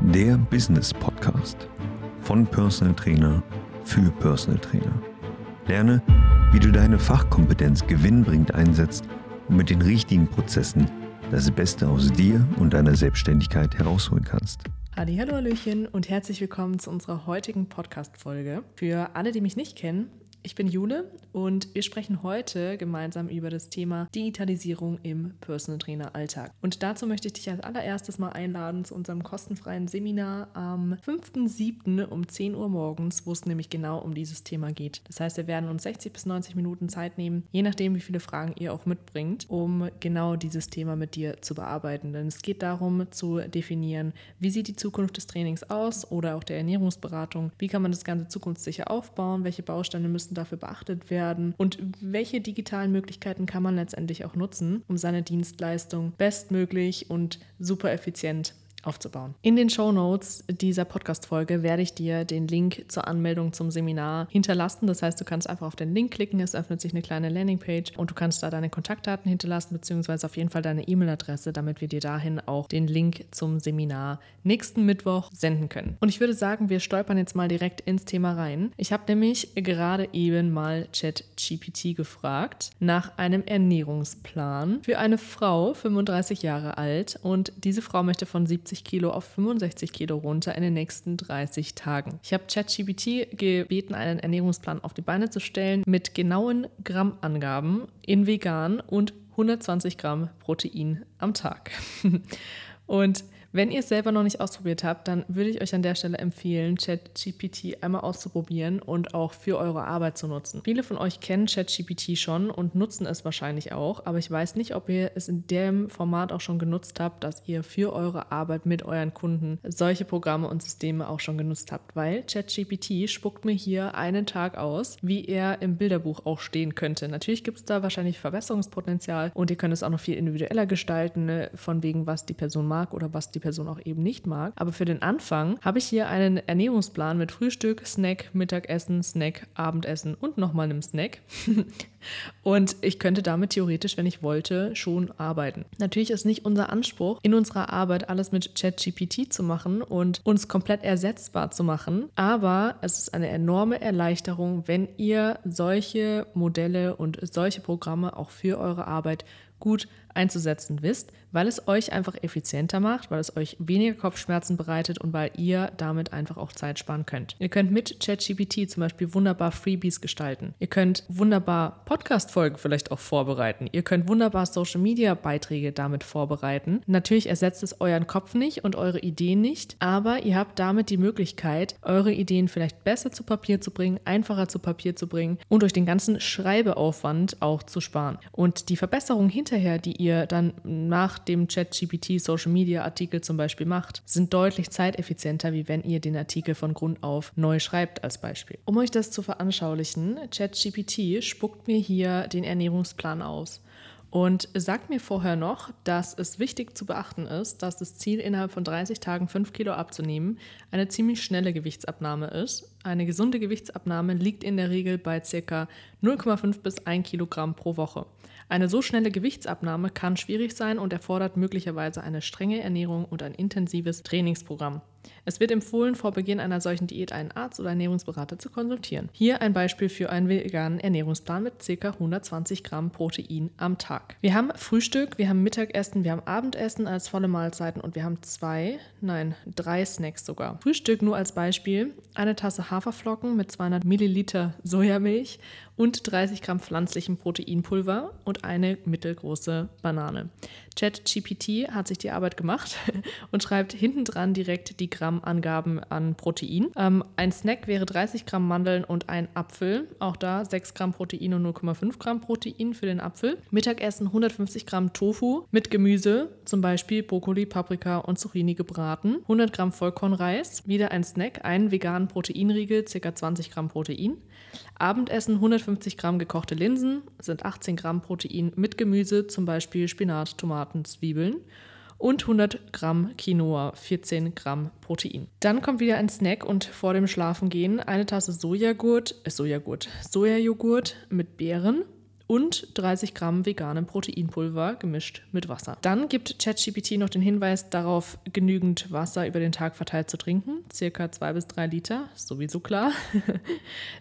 Der Business Podcast von Personal Trainer für Personal Trainer. Lerne, wie du deine Fachkompetenz gewinnbringend einsetzt und mit den richtigen Prozessen das Beste aus dir und deiner Selbstständigkeit herausholen kannst. Hallo, Hallöchen und herzlich willkommen zu unserer heutigen Podcast-Folge. Für alle, die mich nicht kennen, ich bin Jule und wir sprechen heute gemeinsam über das Thema Digitalisierung im Personal Trainer Alltag. Und dazu möchte ich dich als allererstes mal einladen zu unserem kostenfreien Seminar am 5.7. um 10 Uhr morgens, wo es nämlich genau um dieses Thema geht. Das heißt, wir werden uns 60 bis 90 Minuten Zeit nehmen, je nachdem, wie viele Fragen ihr auch mitbringt, um genau dieses Thema mit dir zu bearbeiten. Denn es geht darum zu definieren, wie sieht die Zukunft des Trainings aus oder auch der Ernährungsberatung, wie kann man das Ganze zukunftssicher aufbauen, welche Bausteine müssen müssen dafür beachtet werden? Und welche digitalen Möglichkeiten kann man letztendlich auch nutzen, um seine Dienstleistung bestmöglich und super effizient aufzubauen. In den Show Notes dieser Podcast-Folge werde ich dir den Link zur Anmeldung zum Seminar hinterlassen. Das heißt, du kannst einfach auf den Link klicken, es öffnet sich eine kleine Landingpage und du kannst da deine Kontaktdaten hinterlassen, beziehungsweise auf jeden Fall deine E-Mail-Adresse, damit wir dir dahin auch den Link zum Seminar nächsten Mittwoch senden können. Und ich würde sagen, wir stolpern jetzt mal direkt ins Thema rein. Ich habe nämlich gerade eben mal ChatGPT gefragt nach einem Ernährungsplan für eine Frau, 35 Jahre alt, und diese Frau möchte von 70 70 Kilo auf 65 Kilo runter in den nächsten 30 Tagen. Ich habe ChatGPT gebeten, einen Ernährungsplan auf die Beine zu stellen mit genauen Grammangaben in vegan und 120 Gramm Protein am Tag. und wenn ihr es selber noch nicht ausprobiert habt, dann würde ich euch an der Stelle empfehlen, ChatGPT einmal auszuprobieren und auch für eure Arbeit zu nutzen. Viele von euch kennen ChatGPT schon und nutzen es wahrscheinlich auch, aber ich weiß nicht, ob ihr es in dem Format auch schon genutzt habt, dass ihr für eure Arbeit mit euren Kunden solche Programme und Systeme auch schon genutzt habt, weil ChatGPT spuckt mir hier einen Tag aus, wie er im Bilderbuch auch stehen könnte. Natürlich gibt es da wahrscheinlich Verbesserungspotenzial und ihr könnt es auch noch viel individueller gestalten, ne? von wegen, was die Person mag oder was die die Person auch eben nicht mag. Aber für den Anfang habe ich hier einen Ernährungsplan mit Frühstück, Snack, Mittagessen, Snack, Abendessen und nochmal einem Snack. und ich könnte damit theoretisch, wenn ich wollte, schon arbeiten. Natürlich ist nicht unser Anspruch, in unserer Arbeit alles mit ChatGPT zu machen und uns komplett ersetzbar zu machen. Aber es ist eine enorme Erleichterung, wenn ihr solche Modelle und solche Programme auch für eure Arbeit gut einzusetzen wisst, weil es euch einfach effizienter macht, weil es euch weniger Kopfschmerzen bereitet und weil ihr damit einfach auch Zeit sparen könnt. Ihr könnt mit ChatGPT zum Beispiel wunderbar Freebies gestalten. Ihr könnt wunderbar Podcast-Folgen vielleicht auch vorbereiten. Ihr könnt wunderbar Social-Media-Beiträge damit vorbereiten. Natürlich ersetzt es euren Kopf nicht und eure Ideen nicht, aber ihr habt damit die Möglichkeit, eure Ideen vielleicht besser zu Papier zu bringen, einfacher zu Papier zu bringen und durch den ganzen Schreibeaufwand auch zu sparen. Und die Verbesserung hinterher, die ihr dann nach dem ChatGPT Social Media Artikel zum Beispiel macht, sind deutlich zeiteffizienter, wie wenn ihr den Artikel von Grund auf neu schreibt als Beispiel. Um euch das zu veranschaulichen, ChatGPT spuckt mir hier den Ernährungsplan aus. Und sagt mir vorher noch, dass es wichtig zu beachten ist, dass das Ziel innerhalb von 30 Tagen 5 Kilo abzunehmen eine ziemlich schnelle Gewichtsabnahme ist. Eine gesunde Gewichtsabnahme liegt in der Regel bei ca. 0,5 bis 1 Kilogramm pro Woche. Eine so schnelle Gewichtsabnahme kann schwierig sein und erfordert möglicherweise eine strenge Ernährung und ein intensives Trainingsprogramm. Es wird empfohlen, vor Beginn einer solchen Diät einen Arzt oder Ernährungsberater zu konsultieren. Hier ein Beispiel für einen veganen Ernährungsplan mit ca. 120 Gramm Protein am Tag. Wir haben Frühstück, wir haben Mittagessen, wir haben Abendessen als volle Mahlzeiten und wir haben zwei, nein, drei Snacks sogar. Frühstück nur als Beispiel: eine Tasse Haferflocken mit 200 Milliliter Sojamilch und 30 Gramm pflanzlichem Proteinpulver und eine mittelgroße Banane. ChatGPT hat sich die Arbeit gemacht und schreibt hinten dran direkt die Grammangaben an Protein. Ähm, ein Snack wäre 30 Gramm Mandeln und ein Apfel. Auch da 6 Gramm Protein und 0,5 Gramm Protein für den Apfel. Mittagessen 150 Gramm Tofu mit Gemüse, zum Beispiel Brokkoli, Paprika und Zucchini gebraten. 100 Gramm Vollkornreis. Wieder ein Snack, einen veganen Proteinriegel, ca. 20 Gramm Protein. Abendessen 150 Gramm gekochte Linsen, sind 18 Gramm Protein mit Gemüse, zum Beispiel Spinat, Tomaten, Zwiebeln und 100 Gramm Quinoa, 14 Gramm Protein. Dann kommt wieder ein Snack und vor dem Schlafengehen eine Tasse Sojagurt, äh Sojagurt, Sojajoghurt mit Beeren und 30 Gramm veganem Proteinpulver gemischt mit Wasser. Dann gibt ChatGPT noch den Hinweis darauf, genügend Wasser über den Tag verteilt zu trinken, circa zwei bis drei Liter, sowieso klar.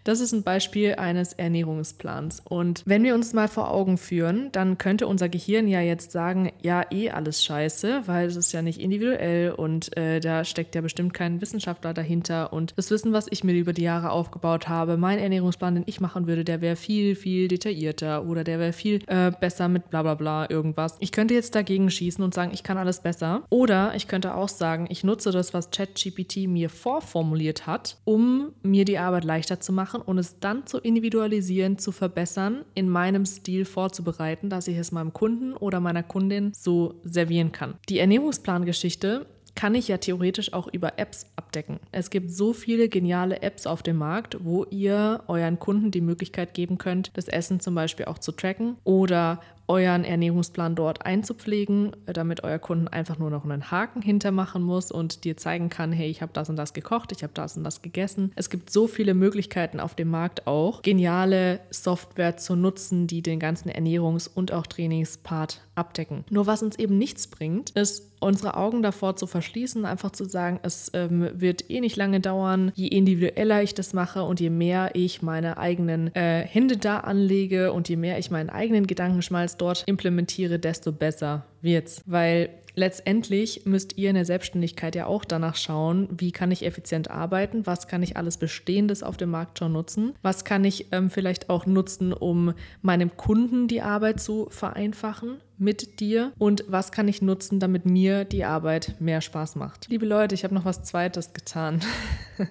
Das ist ein Beispiel eines Ernährungsplans. Und wenn wir uns mal vor Augen führen, dann könnte unser Gehirn ja jetzt sagen, ja, eh alles scheiße, weil es ist ja nicht individuell und äh, da steckt ja bestimmt kein Wissenschaftler dahinter. Und das Wissen, was ich mir über die Jahre aufgebaut habe, mein Ernährungsplan, den ich machen würde, der wäre viel, viel detaillierter oder der wäre viel äh, besser mit bla bla bla irgendwas. Ich könnte jetzt dagegen schießen und sagen, ich kann alles besser. Oder ich könnte auch sagen, ich nutze das, was ChatGPT mir vorformuliert hat, um mir die Arbeit leichter zu machen und es dann zu individualisieren, zu verbessern, in meinem Stil vorzubereiten, dass ich es meinem Kunden oder meiner Kundin so servieren kann. Die Ernährungsplangeschichte kann ich ja theoretisch auch über Apps abdecken. Es gibt so viele geniale Apps auf dem Markt, wo ihr euren Kunden die Möglichkeit geben könnt, das Essen zum Beispiel auch zu tracken oder euren Ernährungsplan dort einzupflegen, damit euer Kunden einfach nur noch einen Haken hintermachen muss und dir zeigen kann, hey, ich habe das und das gekocht, ich habe das und das gegessen. Es gibt so viele Möglichkeiten auf dem Markt auch, geniale Software zu nutzen, die den ganzen Ernährungs- und auch Trainingspart abdecken. Nur was uns eben nichts bringt, ist unsere Augen davor zu verschließen, einfach zu sagen, es ähm, wird eh nicht lange dauern, je individueller ich das mache und je mehr ich meine eigenen äh, Hände da anlege und je mehr ich meinen eigenen Gedankenschmalz dort implementiere, desto besser wird's. Weil letztendlich müsst ihr in der Selbstständigkeit ja auch danach schauen, wie kann ich effizient arbeiten, was kann ich alles Bestehendes auf dem Markt schon nutzen, was kann ich ähm, vielleicht auch nutzen, um meinem Kunden die Arbeit zu vereinfachen mit dir und was kann ich nutzen, damit mir die Arbeit mehr Spaß macht. Liebe Leute, ich habe noch was Zweites getan.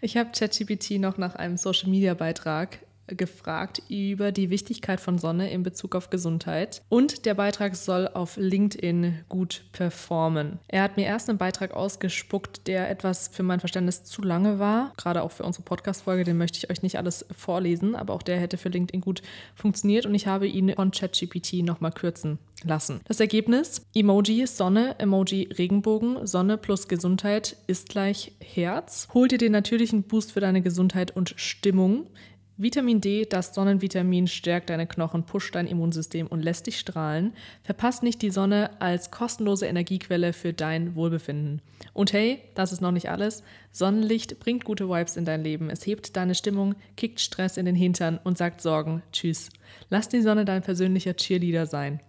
ich habe ChatGPT noch nach einem Social-Media-Beitrag gefragt über die Wichtigkeit von Sonne in Bezug auf Gesundheit und der Beitrag soll auf LinkedIn gut performen. Er hat mir erst einen Beitrag ausgespuckt, der etwas für mein Verständnis zu lange war, gerade auch für unsere Podcast-Folge, den möchte ich euch nicht alles vorlesen, aber auch der hätte für LinkedIn gut funktioniert und ich habe ihn von ChatGPT nochmal kürzen lassen. Das Ergebnis: Emoji Sonne, Emoji Regenbogen, Sonne plus Gesundheit ist gleich Herz. Hol dir den natürlichen Boost für deine Gesundheit und Stimmung. Vitamin D, das Sonnenvitamin, stärkt deine Knochen, pusht dein Immunsystem und lässt dich strahlen. Verpasst nicht die Sonne als kostenlose Energiequelle für dein Wohlbefinden. Und hey, das ist noch nicht alles. Sonnenlicht bringt gute Vibes in dein Leben. Es hebt deine Stimmung, kickt Stress in den Hintern und sagt Sorgen Tschüss. Lass die Sonne dein persönlicher Cheerleader sein.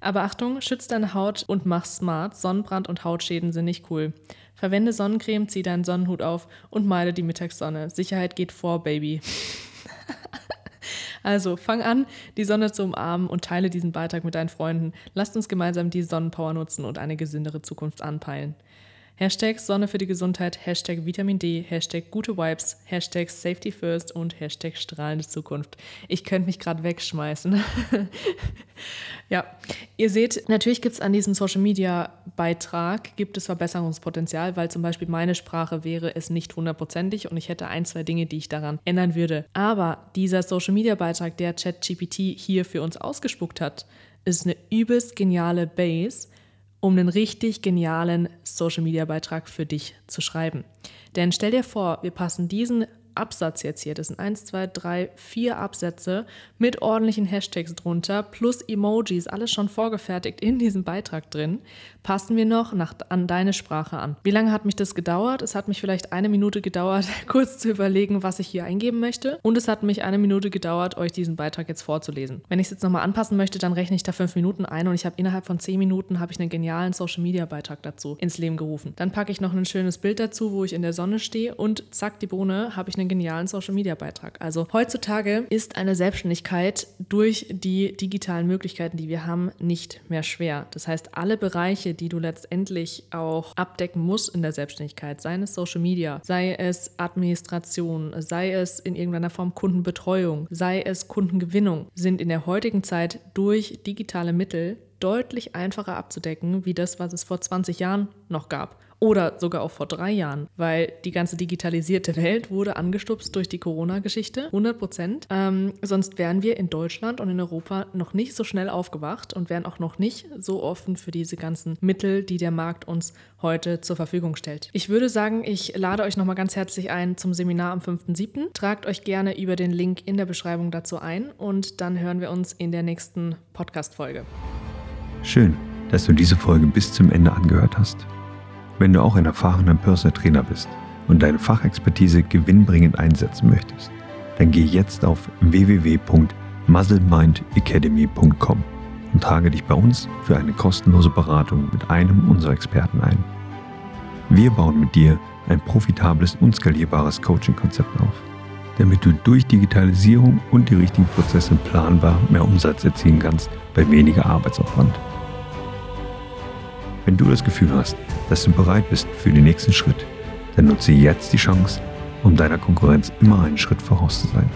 Aber Achtung, schütz deine Haut und mach smart. Sonnenbrand und Hautschäden sind nicht cool. Verwende Sonnencreme, zieh deinen Sonnenhut auf und meide die Mittagssonne. Sicherheit geht vor, Baby. Also fang an, die Sonne zu umarmen und teile diesen Beitrag mit deinen Freunden. Lasst uns gemeinsam die Sonnenpower nutzen und eine gesündere Zukunft anpeilen. Hashtag Sonne für die Gesundheit, Hashtag Vitamin D, Hashtag gute Vibes, Hashtag Safety First und Hashtag strahlende Zukunft. Ich könnte mich gerade wegschmeißen. ja, ihr seht, natürlich gibt es an diesem Social Media Beitrag, gibt es Verbesserungspotenzial, weil zum Beispiel meine Sprache wäre es nicht hundertprozentig und ich hätte ein, zwei Dinge, die ich daran ändern würde. Aber dieser Social Media Beitrag, der ChatGPT hier für uns ausgespuckt hat, ist eine übelst geniale Base um einen richtig genialen Social-Media-Beitrag für dich zu schreiben. Denn stell dir vor, wir passen diesen Absatz jetzt hier, das sind 1, 2, 3, 4 Absätze mit ordentlichen Hashtags drunter, plus Emojis, alles schon vorgefertigt in diesem Beitrag drin, passen wir noch nach, an deine Sprache an. Wie lange hat mich das gedauert? Es hat mich vielleicht eine Minute gedauert, kurz zu überlegen, was ich hier eingeben möchte. Und es hat mich eine Minute gedauert, euch diesen Beitrag jetzt vorzulesen. Wenn ich es jetzt nochmal anpassen möchte, dann rechne ich da fünf Minuten ein und ich habe innerhalb von zehn Minuten habe ich einen genialen Social Media Beitrag dazu ins Leben gerufen. Dann packe ich noch ein schönes Bild dazu, wo ich in der Sonne stehe und zack, die Bohne, habe ich einen genialen Social Media Beitrag. Also heutzutage ist eine Selbstständigkeit durch die digitalen Möglichkeiten, die wir haben, nicht mehr schwer. Das heißt, alle Bereiche, die du letztendlich auch abdecken musst in der Selbstständigkeit, sei es Social Media, sei es Administration, sei es in irgendeiner Form Kundenbetreuung, sei es Kundengewinnung, sind in der heutigen Zeit durch digitale Mittel deutlich einfacher abzudecken, wie das, was es vor 20 Jahren noch gab. Oder sogar auch vor drei Jahren, weil die ganze digitalisierte Welt wurde angestupst durch die Corona-Geschichte, 100 Prozent. Ähm, sonst wären wir in Deutschland und in Europa noch nicht so schnell aufgewacht und wären auch noch nicht so offen für diese ganzen Mittel, die der Markt uns heute zur Verfügung stellt. Ich würde sagen, ich lade euch nochmal ganz herzlich ein zum Seminar am 5.7. Tragt euch gerne über den Link in der Beschreibung dazu ein und dann hören wir uns in der nächsten Podcast-Folge. Schön, dass du diese Folge bis zum Ende angehört hast. Wenn du auch ein erfahrener Personal Trainer bist und deine Fachexpertise gewinnbringend einsetzen möchtest, dann geh jetzt auf www.muzzlemindacademy.com und trage dich bei uns für eine kostenlose Beratung mit einem unserer Experten ein. Wir bauen mit dir ein profitables und skalierbares Coaching-Konzept auf, damit du durch Digitalisierung und die richtigen Prozesse planbar mehr Umsatz erzielen kannst bei weniger Arbeitsaufwand. Wenn du das Gefühl hast, dass du bereit bist für den nächsten Schritt, dann nutze jetzt die Chance, um deiner Konkurrenz immer einen Schritt voraus zu sein.